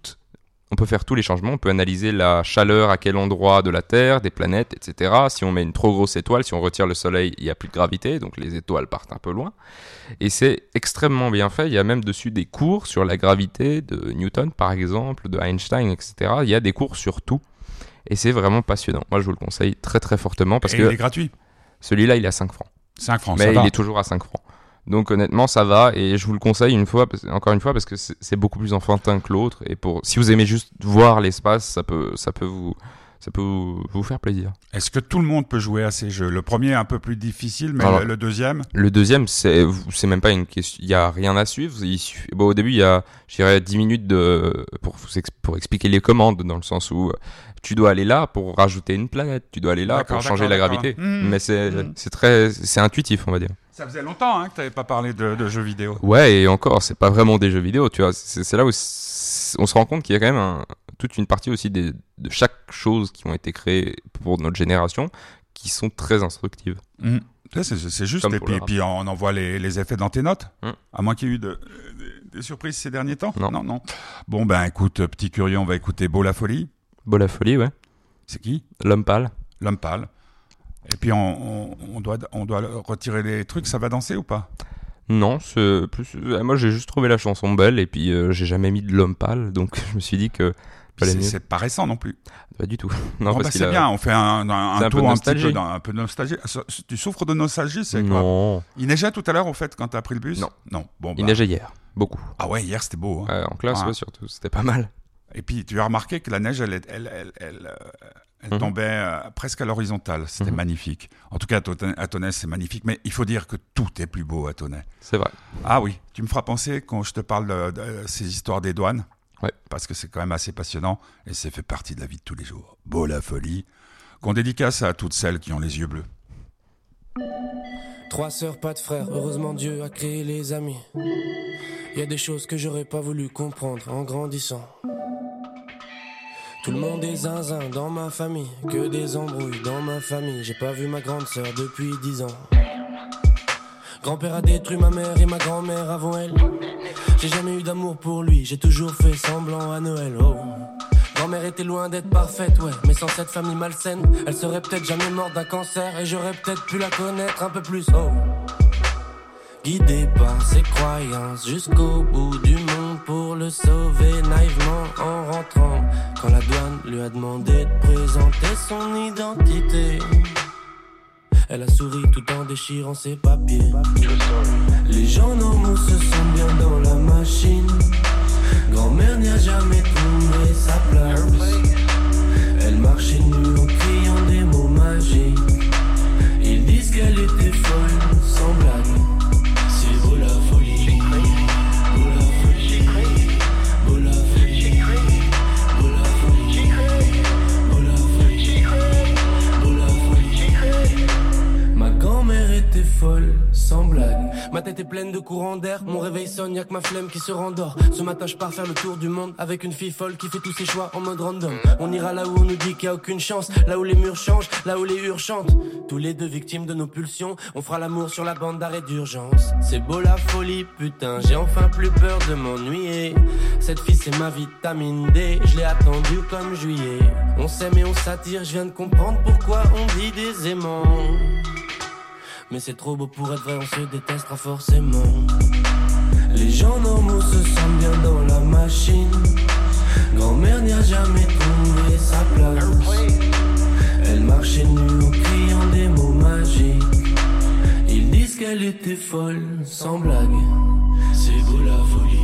on peut faire tous les changements, on peut analyser la chaleur à quel endroit de la Terre, des planètes, etc. Si on met une trop grosse étoile, si on retire le Soleil, il n'y a plus de gravité, donc les étoiles partent un peu loin. Et c'est extrêmement bien fait. Il y a même dessus des cours sur la gravité de Newton, par exemple, de Einstein, etc. Il y a des cours sur tout. Et c'est vraiment passionnant. Moi, je vous le conseille très très fortement parce Et que il est gratuit. celui-là, il est à 5 francs. 5 francs, mais ça il va. est toujours à 5 francs. Donc honnêtement, ça va et je vous le conseille une fois, encore une fois, parce que c'est beaucoup plus enfantin que l'autre. Et pour, si vous aimez juste voir l'espace, ça peut, ça peut vous, ça peut vous, vous faire plaisir. Est-ce que tout le monde peut jouer à ces jeux? Le premier est un peu plus difficile, mais Alors- le, le deuxième? Le deuxième, c'est, c'est même pas une question, il y a rien à suivre. Il suffit- bon, au début, il y a, je dirais, 10 minutes de, pour, pour expliquer les commandes, dans le sens où tu dois aller là pour rajouter une planète, tu dois aller là pour changer la gravité. Mmh, Mais c'est, mmh. c'est très, c'est intuitif, on va dire. Ça faisait longtemps hein, que tu n'avais pas parlé de, de jeux vidéo. Ouais, et encore, c'est pas vraiment des jeux vidéo, tu vois. C'est là où on se rend compte qu'il y a quand même un- toute une partie aussi des- de chaque chose qui ont été créées pour notre génération qui sont très instructives. Ça, C'est juste. Comme Et puis, on envoie les, les effets dans tes notes. Mhm. À moins qu'il y ait eu de, des, des surprises ces derniers temps. Non. non, non. Bon, ben écoute, petit curieux, on va écouter Beau la folie. Beau la folie, ouais. C'est qui? L'homme pâle. L'homme pâle. Et puis on, on, on doit, on doit retirer les trucs, ça va danser ou pas? Non, c'est plus. euh, Moi, j'ai juste trouvé la chanson belle et puis euh, j'ai jamais mis de l'homme pâle, donc *laughs* je me suis dit que C'est pas récent non plus. Pas du tout. *laughs* Non, parce bah, c'est bien, on fait un, tour de un petit peu un peu de nostalgie. Ah, Tu souffres de nostalgie, c'est quoi? Non. Il neigeait tout à l'heure, au fait, quand t'as pris le bus? Non. Non. Bon, Il bah. neigeait hier, beaucoup. Ah ouais, hier c'était beau. hein. En classe, Ouais. ouais, surtout, c'était pas mal. Et puis tu as remarqué que la neige, elle, est- elle, elle, elle, euh, elle Mhm. tombait euh, presque à l'horizontale. C'était Mhm. magnifique. En tout cas, à Tonnet, à Tonnet, c'est magnifique. Mais il faut dire que tout est plus beau à Tonnet. C'est vrai. Ah oui, tu me feras penser quand je te parle de, de ces histoires des douanes. Ouais. Parce que c'est quand même assez passionnant et c'est fait partie de la vie de tous les jours. Beau la folie. Qu'on dédicace à toutes celles qui ont les yeux bleus. Trois sœurs, pas de frères, heureusement Dieu a créé les amis. Y a des choses que j'aurais pas voulu comprendre en grandissant. Tout le monde est zinzin dans ma famille, que des embrouilles dans ma famille. J'ai pas vu ma grande sœur depuis dix ans. Grand-père a détruit ma mère et ma grand-mère avant elle. J'ai jamais eu d'amour pour lui, j'ai toujours fait semblant à Noël. Oh. Grand-mère était loin d'être parfaite, ouais, mais sans cette famille malsaine, elle serait peut-être jamais morte d'un cancer et j'aurais peut-être pu la connaître un peu plus. Oh. Guidé par ses croyances jusqu'au bout du monde pour le sauver naïvement en rentrant. Quand la douane lui a demandé de présenter son identité. Elle a souri tout en déchirant ses papiers. Les gens normaux se sentent bien dans la machine. Grand-mère n'y a jamais trouvé sa place. Elle marchait nue courants d'air. Mon réveil sonne, y'a que ma flemme qui se rendort. Ce matin, je pars faire le tour du monde avec une fille folle qui fait tous ses choix en mode random. On ira là où on nous dit qu'il y a aucune chance, là où les murs changent, là où les hurles chantent. Tous les deux victimes de nos pulsions, on fera l'amour sur la bande d'arrêt d'urgence. C'est beau la folie, putain, j'ai enfin plus peur de m'ennuyer. Cette fille, c'est ma vitamine D, je l'ai attendue comme juillet. On s'aime et on s'attire, je viens de comprendre pourquoi on dit des aimants. Mais c'est trop beau pour être vrai, on se détestera forcément. Les gens normaux se sentent bien dans la machine. Grand-mère n'y a jamais trouvé sa place. Elle marchait nue en criant des mots magiques. Ils disent qu'elle était folle, sans blague. C'est beau la folie,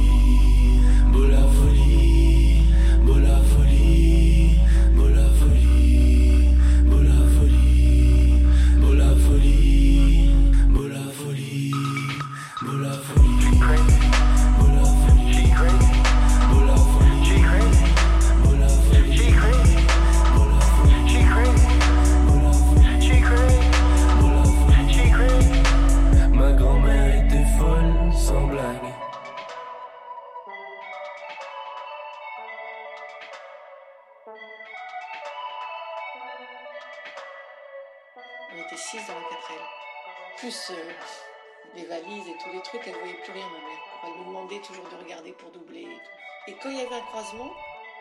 demandait toujours de regarder pour doubler et tout. Et quand il y avait un croisement,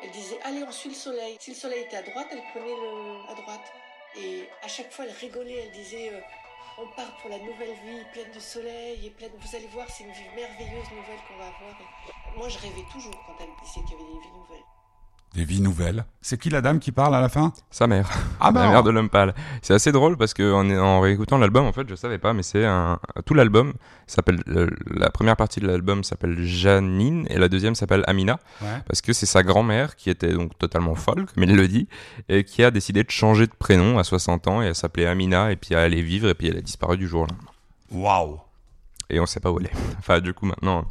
elle disait Allez, on suit le soleil. Si le soleil était à droite, elle prenait le à droite. Et à chaque fois, elle rigolait. Elle disait euh, On part pour la nouvelle vie, pleine de soleil et pleine. Vous allez voir, c'est une vie merveilleuse nouvelle qu'on va avoir. Et moi, je rêvais toujours quand elle disait qu'il y avait des vies nouvelles. Des vies nouvelles. C'est qui la dame qui parle à la fin? Sa mère. Ah la bah mère de l'homme pâle. C'est assez drôle parce que en, en réécoutant l'album, en fait, je savais pas, mais c'est un tout l'album s'appelle euh, la première partie de l'album s'appelle Janine et la deuxième s'appelle Amina Ouais. parce que c'est sa grand-mère qui était donc totalement folle, comme il le dit, et qui a décidé de changer de prénom à 60 ans et elle s'appelait Amina et puis elle allait vivre et puis elle a disparu du jour au lendemain. Waouh Et on sait pas où elle est. Enfin, du coup maintenant.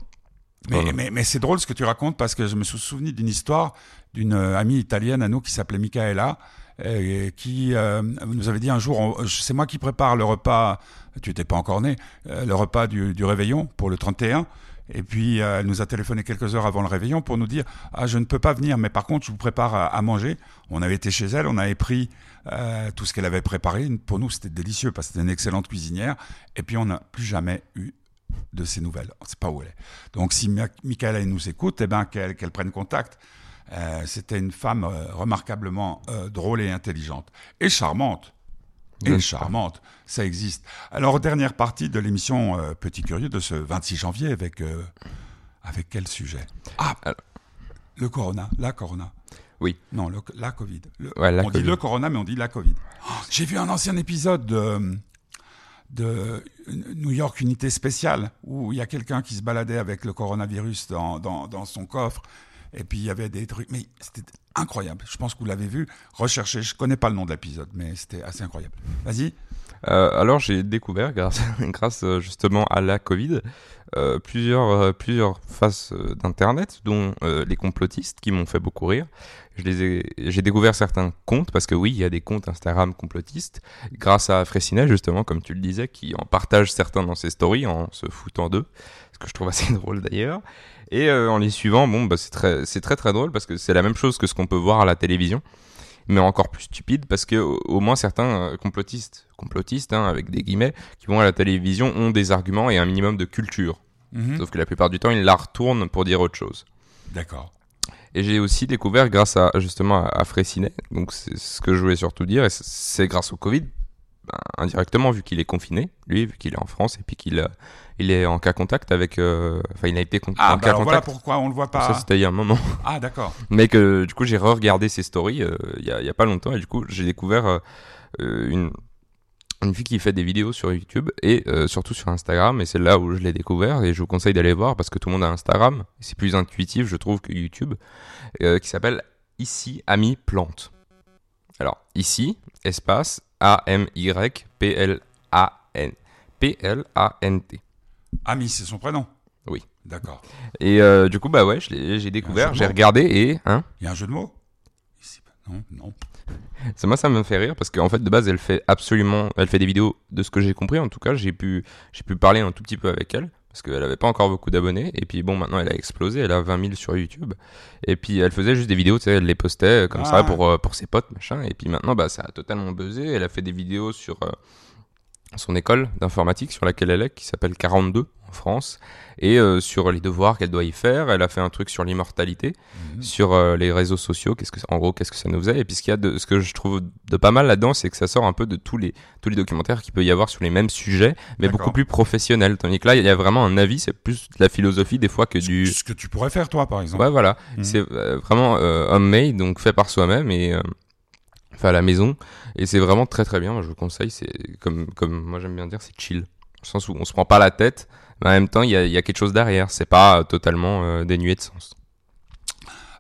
Mais, Voilà. mais, mais c'est drôle ce que tu racontes parce que je me suis souvenu d'une histoire d'une euh, amie italienne à nous qui s'appelait Michaela, euh, qui euh, nous avait dit un jour, on- c'est moi qui prépare le repas, tu n'étais pas encore né, euh, le repas du, du réveillon pour le 31. Et puis euh, elle nous a téléphoné quelques heures avant le réveillon pour nous dire ah je ne peux pas venir mais par contre je vous prépare à, à manger. On avait été chez elle, on avait pris euh, tout ce qu'elle avait préparé. Pour nous c'était délicieux parce que c'était une excellente cuisinière. Et puis on n'a plus jamais eu de ses nouvelles. On ne sait pas où elle est. Donc si Michaela nous écoute, eh ben, qu'elle prenne contact. Euh, C'était une femme euh, remarquablement euh, drôle et intelligente. Et charmante. Et charmante. Ça existe. Alors, dernière partie de l'émission Petit Curieux de ce 26 janvier avec, avec quel sujet? Ah, Alors. le corona. La corona. Oui. Non, le- la Covid. Le- Ouais, la on dit le corona, mais on dit la Covid. Oh, J'ai vu un ancien épisode de, de New York Unité Spéciale où il y a quelqu'un qui se baladait avec le coronavirus dans, dans, son coffre. Et puis il y avait des trucs. Mais c'était incroyable. Je pense que vous l'avez vu. Recherchez. Je connais pas le nom de l'épisode, mais c'était assez incroyable. Vas-y. Euh, alors j'ai découvert, *laughs* grâce, grâce euh, justement à la Covid, euh, plusieurs, euh, plusieurs faces euh, d'Internet, dont euh, les complotistes qui m'ont fait beaucoup rire. J'ai découvert certains comptes, parce que oui, il y a des comptes Instagram complotistes, grâce à Fressinet, justement, comme tu le disais, qui en partage certains dans ses stories en se foutant d'eux, ce que je trouve assez *laughs* drôle d'ailleurs. Et en les suivant, bon, bah, c'est très, très très drôle, parce que c'est la même chose que ce qu'on peut voir à la télévision mais encore plus stupide parce que au, moins certains euh, complotistes, complotistes hein, avec des guillemets, qui vont à la télévision ont des arguments et un minimum de culture. Mhm. Sauf que la plupart du temps, ils la retournent pour dire autre chose. D'accord. Et j'ai aussi découvert grâce à justement à, Fraissinet, donc c'est ce que je voulais surtout dire, et c'est- grâce au Covid, indirectement vu qu'il est confiné, lui, vu qu'il est en France et puis qu'il euh, il est en cas contact avec, euh, enfin il a été con- Ah, en bah cas alors voilà contact. pourquoi on le voit Ça pas. c'était il y a un moment. Ah, d'accord. *laughs* Mais que du coup j'ai re-regardé ses stories euh, il y, a, il y a pas longtemps et du coup j'ai découvert euh, euh, une une fille qui fait des vidéos sur YouTube et euh, surtout sur Instagram et c'est là où je l'ai découvert et je vous conseille d'aller voir parce que tout le monde a Instagram c'est plus intuitif je trouve que YouTube euh, qui s'appelle ici Ami Plante. Alors ici espace A M Y P L A N P L A N T. Ami, c'est son prénom. Oui. D'accord. Et euh, du coup bah ouais j'ai découvert j'ai regardé et hein Il y a un jeu de mots? Non, non. *laughs* Ça, moi, ça me fait rire parce qu'en fait, de base, elle fait absolument, elle fait des vidéos de ce que j'ai compris. En tout cas, j'ai pu, j'ai pu parler un tout petit peu avec elle parce qu'elle avait pas encore beaucoup d'abonnés. Et puis bon, maintenant, elle a explosé. Elle a 20 000 sur YouTube. Et puis, elle faisait juste des vidéos, tu sais, elle les postait euh, comme Ah. ça pour, euh, pour ses potes, machin. Et puis maintenant, bah, ça a totalement buzzé. Elle a fait des vidéos sur euh, son école d'informatique sur laquelle elle est, qui s'appelle 42 en France, et euh, sur les devoirs qu'elle doit y faire. Elle a fait un truc sur l'immortalité, Mhm. sur euh, les réseaux sociaux. Qu'est-ce que, en gros, qu'est-ce que ça nous faisait Et puis ce qu'il y a de, ce que je trouve de pas mal là-dedans, c'est que ça sort un peu de tous les tous les documentaires qu'il peut y avoir sur les mêmes sujets, mais beaucoup plus professionnels. Tandis que là, il y a vraiment un avis. C'est plus de la philosophie des fois que du. Ce que tu pourrais faire, toi, par exemple. Ouais, voilà. Mhm. C'est euh, vraiment homemade, donc fait par soi-même et fait à la maison. Et c'est vraiment très très bien. Moi, je vous conseille. C'est comme comme moi j'aime bien dire, c'est chill. Le sens où on se prend pas la tête, mais en même temps, il y y a quelque chose derrière. C'est pas euh, totalement euh, dénué de sens.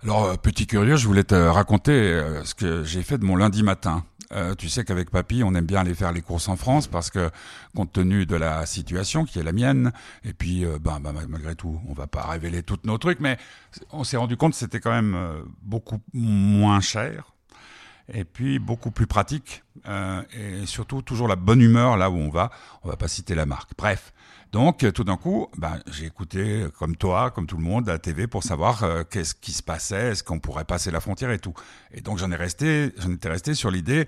Alors, euh, petit curieux, je voulais te raconter ce que j'ai fait de mon lundi matin. Tu sais qu'avec papy, on aime bien aller faire les courses en France parce que, compte tenu de la situation qui est la mienne, et puis, ben, ben, malgré tout, on va pas révéler tous nos trucs, mais on s'est rendu compte que c'était quand même beaucoup moins cher et puis beaucoup plus pratique et surtout toujours la bonne humeur là où on va. On va pas citer la marque. Bref. Donc euh, tout d'un coup, ben, j'ai écouté euh, comme toi, comme tout le monde, la TV pour savoir euh, qu'est-ce qui se passait, est-ce qu'on pourrait passer la frontière et tout. Et donc j'en ai resté, j'en étais resté sur l'idée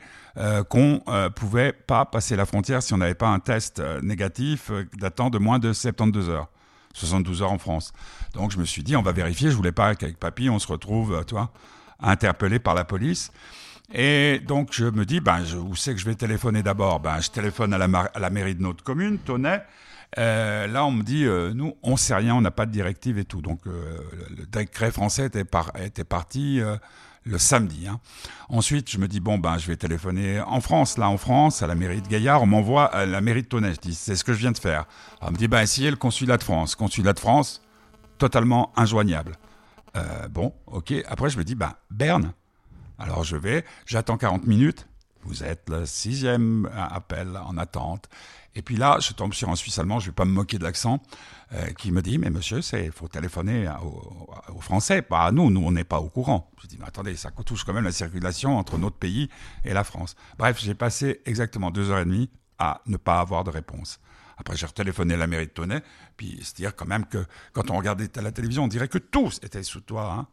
qu'on euh, pouvait pas passer la frontière si on n'avait pas un test négatif datant de moins de 72 heures. 72 heures en France. Donc je me suis dit, on va vérifier. Je voulais pas qu'avec papy, on se retrouve, toi, interpellé par la police. Et donc je me dis, ben, je, où c'est que je vais téléphoner d'abord? Ben, je téléphone à la, mairie de notre commune, Tonnet. Euh, là, on me dit, euh, nous, on sait rien, on n'a pas de directive et tout. Donc, euh, le, décret français était, par, était parti euh, le samedi. hein. Ensuite, je me dis, bon, ben, je vais téléphoner en France. Là, en France, à la mairie de Gaillard, on m'envoie à la mairie de Tonnet. Je dis, c'est ce que je viens de faire. On me dit, ben, essayez le consulat de France. Consulat de France, totalement injoignable. Euh, bon, ok. Après, je me dis, ben, Berne. Alors, je vais, j'attends 40 minutes. Vous êtes le sixième appel en attente. Et puis là, je tombe sur un Suisse allemand, je vais pas me moquer de l'accent, euh, qui me dit, mais monsieur, c'est faut téléphoner aux, Français, pas à nous, nous on n'est pas au courant. Je dis, mais attendez, ça touche quand même la circulation entre notre pays et la France. Bref, j'ai passé exactement deux heures et demie à ne pas avoir de réponse. Après, j'ai retéléphoné à la mairie de Tonnet, puis c'est dire quand même que quand on regardait la télévision, on dirait que tout était sous toi, hein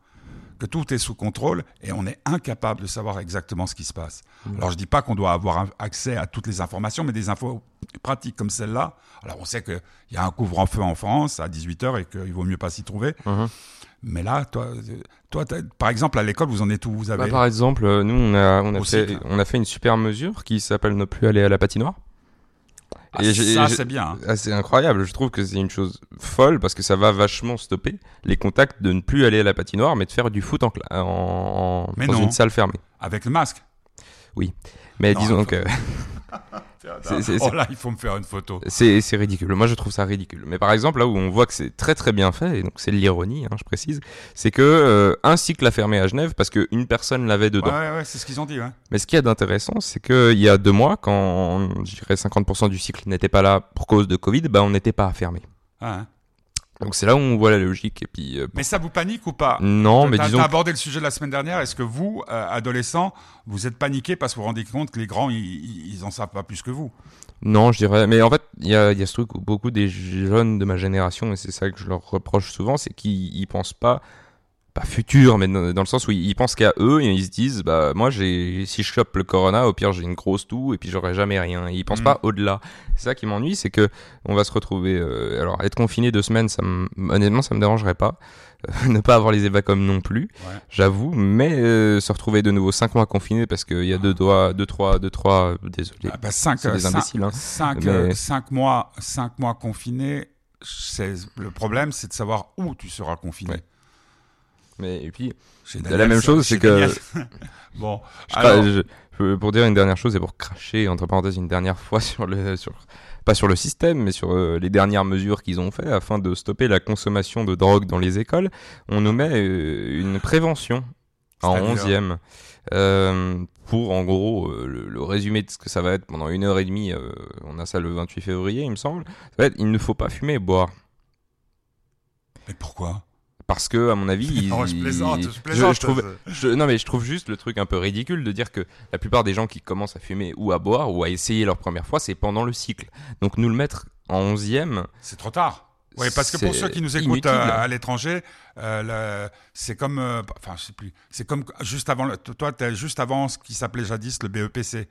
que tout est sous contrôle et on est incapable de savoir exactement ce qui se passe. Alors je dis pas qu'on doit avoir accès à toutes les informations, mais des infos pratiques comme celle-là. Alors on sait qu'il y a un couvre-feu en France à 18h et qu'il vaut mieux pas s'y trouver. Mhm. Mais là, toi, toi par exemple, à l'école, vous en êtes où? Vous avez Bah, par exemple, nous, on a, on, a fait, on a fait une super mesure qui s'appelle ne plus aller à la patinoire. Ah, et ça, c'est bien. hein. Ah, c'est incroyable. Je trouve que c'est une chose folle parce que ça va vachement stopper les contacts de ne plus aller à la patinoire, mais de faire du foot en, en, Mais dans non. une salle fermée. Avec le masque. Mais Non, disons que *laughs* *laughs* oh là, il faut me faire une photo. c'est ridicule. Moi, je trouve ça ridicule. Mais par exemple, là où on voit que c'est très très bien fait, et donc c'est l'ironie, hein, je précise, c'est que euh, un cycle a fermé à Genève parce qu'une personne l'avait Ouais, dedans. ouais, ouais, c'est ce qu'ils ont dit. Ouais. Mais ce qu'il y a d'intéressant, c'est qu'il y a deux mois, quand je dirais 50% du cycle n'était pas là pour cause de Covid, bah, on n'était pas fermé. Ah, hein. Donc c'est là où on voit la logique. Et puis, euh, Mais ça vous panique ou pas? Non, mais disons. Abordé le sujet la semaine dernière. Est-ce que vous, euh, adolescents, vous êtes paniqués parce que vous vous rendez compte que les grands, ils, ils en savent pas plus que vous? Non, je dirais. Mais en fait, il y a, y a ce truc où beaucoup des jeunes de ma génération, et c'est ça que je leur reproche souvent, c'est qu'ils ils pensent pas, pas futur, mais dans, le sens où ils, pensent qu'à eux, et ils se disent, bah, moi, j'ai, si je chope le corona, au pire, j'ai une grosse toux, et puis j'aurai jamais rien. Et ils pensent Mhm. pas au-delà. C'est ça qui m'ennuie, c'est que on va se retrouver, euh, alors, être confiné deux semaines, ça me, honnêtement, ça me dérangerait pas. Euh, *laughs* ne pas avoir les évacom non plus, Ouais. j'avoue, mais euh, se retrouver de nouveau cinq mois confiné parce qu'il y a deux doigts, deux, trois, deux, trois, désolé. Ah bah, cinq, des cinq- imbéciles, hein. cinq, Mais- euh, cinq mois, cinq mois confinés. c'est- Le problème, c'est de savoir où tu seras confiné. Ouais. Mais et puis, Chez la même chose, c'est que *laughs* bon, je cra- alors, je- je- pour dire une dernière chose et pour cracher entre parenthèses une dernière fois *laughs* sur le sur pas sur le système mais sur euh, les dernières mesures qu'ils ont fait afin de stopper la consommation de drogue dans les écoles, on nous met euh, une prévention en C'est-à-dire onzième euh, pour en gros euh, le, le résumé de ce que ça va être pendant une heure et demie. euh, on a ça le 28 février, il me semble. Ça va être il ne faut pas fumer et boire. mais pourquoi? Parce que à mon avis *laughs* Non, je plaisante, je plaisante, je trouve je- non mais je trouve juste le truc un peu ridicule de dire que la plupart des gens qui commencent à fumer ou à boire ou à essayer leur première fois c'est pendant le cycle donc nous le mettre en onzième C'est trop tard. Oui, parce que pour ceux qui nous écoutent euh, à l'étranger, euh, c'est comme, euh, enfin, je sais plus, c'est comme juste avant, le- toi, tu es juste avant ce qui s'appelait jadis le BEPC.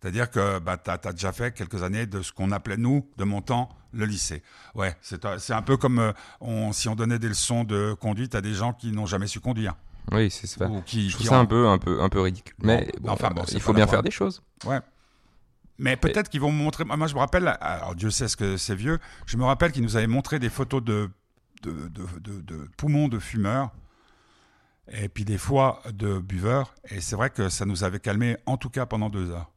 C'est-à-dire que bah, tu as, déjà fait quelques années de ce qu'on appelait, nous, de mon temps, le lycée. Ouais, c'est un peu comme euh, on, si on donnait des leçons de conduite à des gens qui n'ont jamais su conduire. oui c'est ça Ou qui, je trouve qui ça ont- un peu un peu un peu ridicule mais Bon, bon, enfin, bon, euh, il faut bien faire des choses Ouais. Mais peut-être qu'ils vont me montrer. Moi, je me rappelle. Alors, Dieu sait ce que c'est vieux. Je me rappelle qu'ils nous avaient montré des photos de, de, de, de- de poumons de fumeurs et puis des foies de buveurs. Et c'est vrai que ça nous avait calmé, en tout cas pendant deux heures.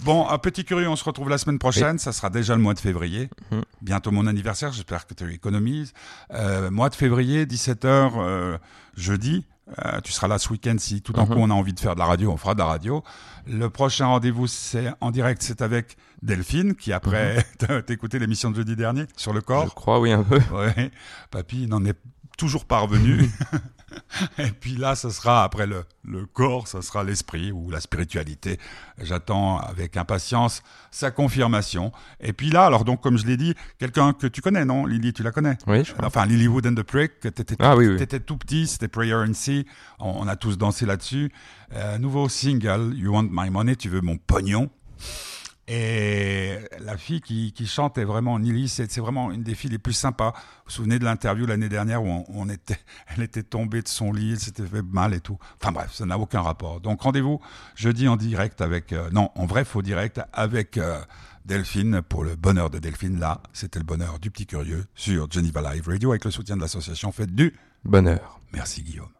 Bon, un petit curieux, on se retrouve la semaine prochaine. Ça sera déjà le mois de février. Mhm. Bientôt mon anniversaire. J'espère que tu économises. Euh, mois de février, 17h, euh, jeudi. Euh, tu seras là ce week-end si tout d'un coup on a envie de faire de la radio, on fera de la radio. Le prochain rendez-vous c'est en direct, c'est avec Delphine qui après *laughs* t'as écouté l'émission de jeudi dernier sur le je corps. crois oui un peu Ouais, papy n'en est toujours pas revenu. *laughs* *laughs* Et puis là, ça sera après le, le corps, ça sera l'esprit ou la spiritualité. J'attends avec impatience sa confirmation. Et puis là, alors donc comme je l'ai dit, quelqu'un que tu connais, non Lily, tu la connais? Oui je crois. Enfin, Lilywood and the Prick, t'étais Ah oui, oui. t'étais tout petit, c'était Prayer and See, on, on a tous dansé là-dessus. Euh, nouveau single, You Want My Money, tu veux mon pognon? Et la fille qui, qui chante est vraiment Lily, c'est c'est vraiment une des filles les plus sympas. Vous vous souvenez de l'interview l'année dernière où on, on était, *laughs* elle était tombée de son lit, elle s'était fait mal et tout. Enfin bref, ça n'a aucun rapport. Donc rendez-vous jeudi en direct avec, euh, non, en vrai faux direct avec euh, Delphine pour le bonheur de Delphine. Là, c'était le bonheur du petit curieux sur Geneva Live Radio avec le soutien de l'association Fête du. bonheur Merci Guillaume.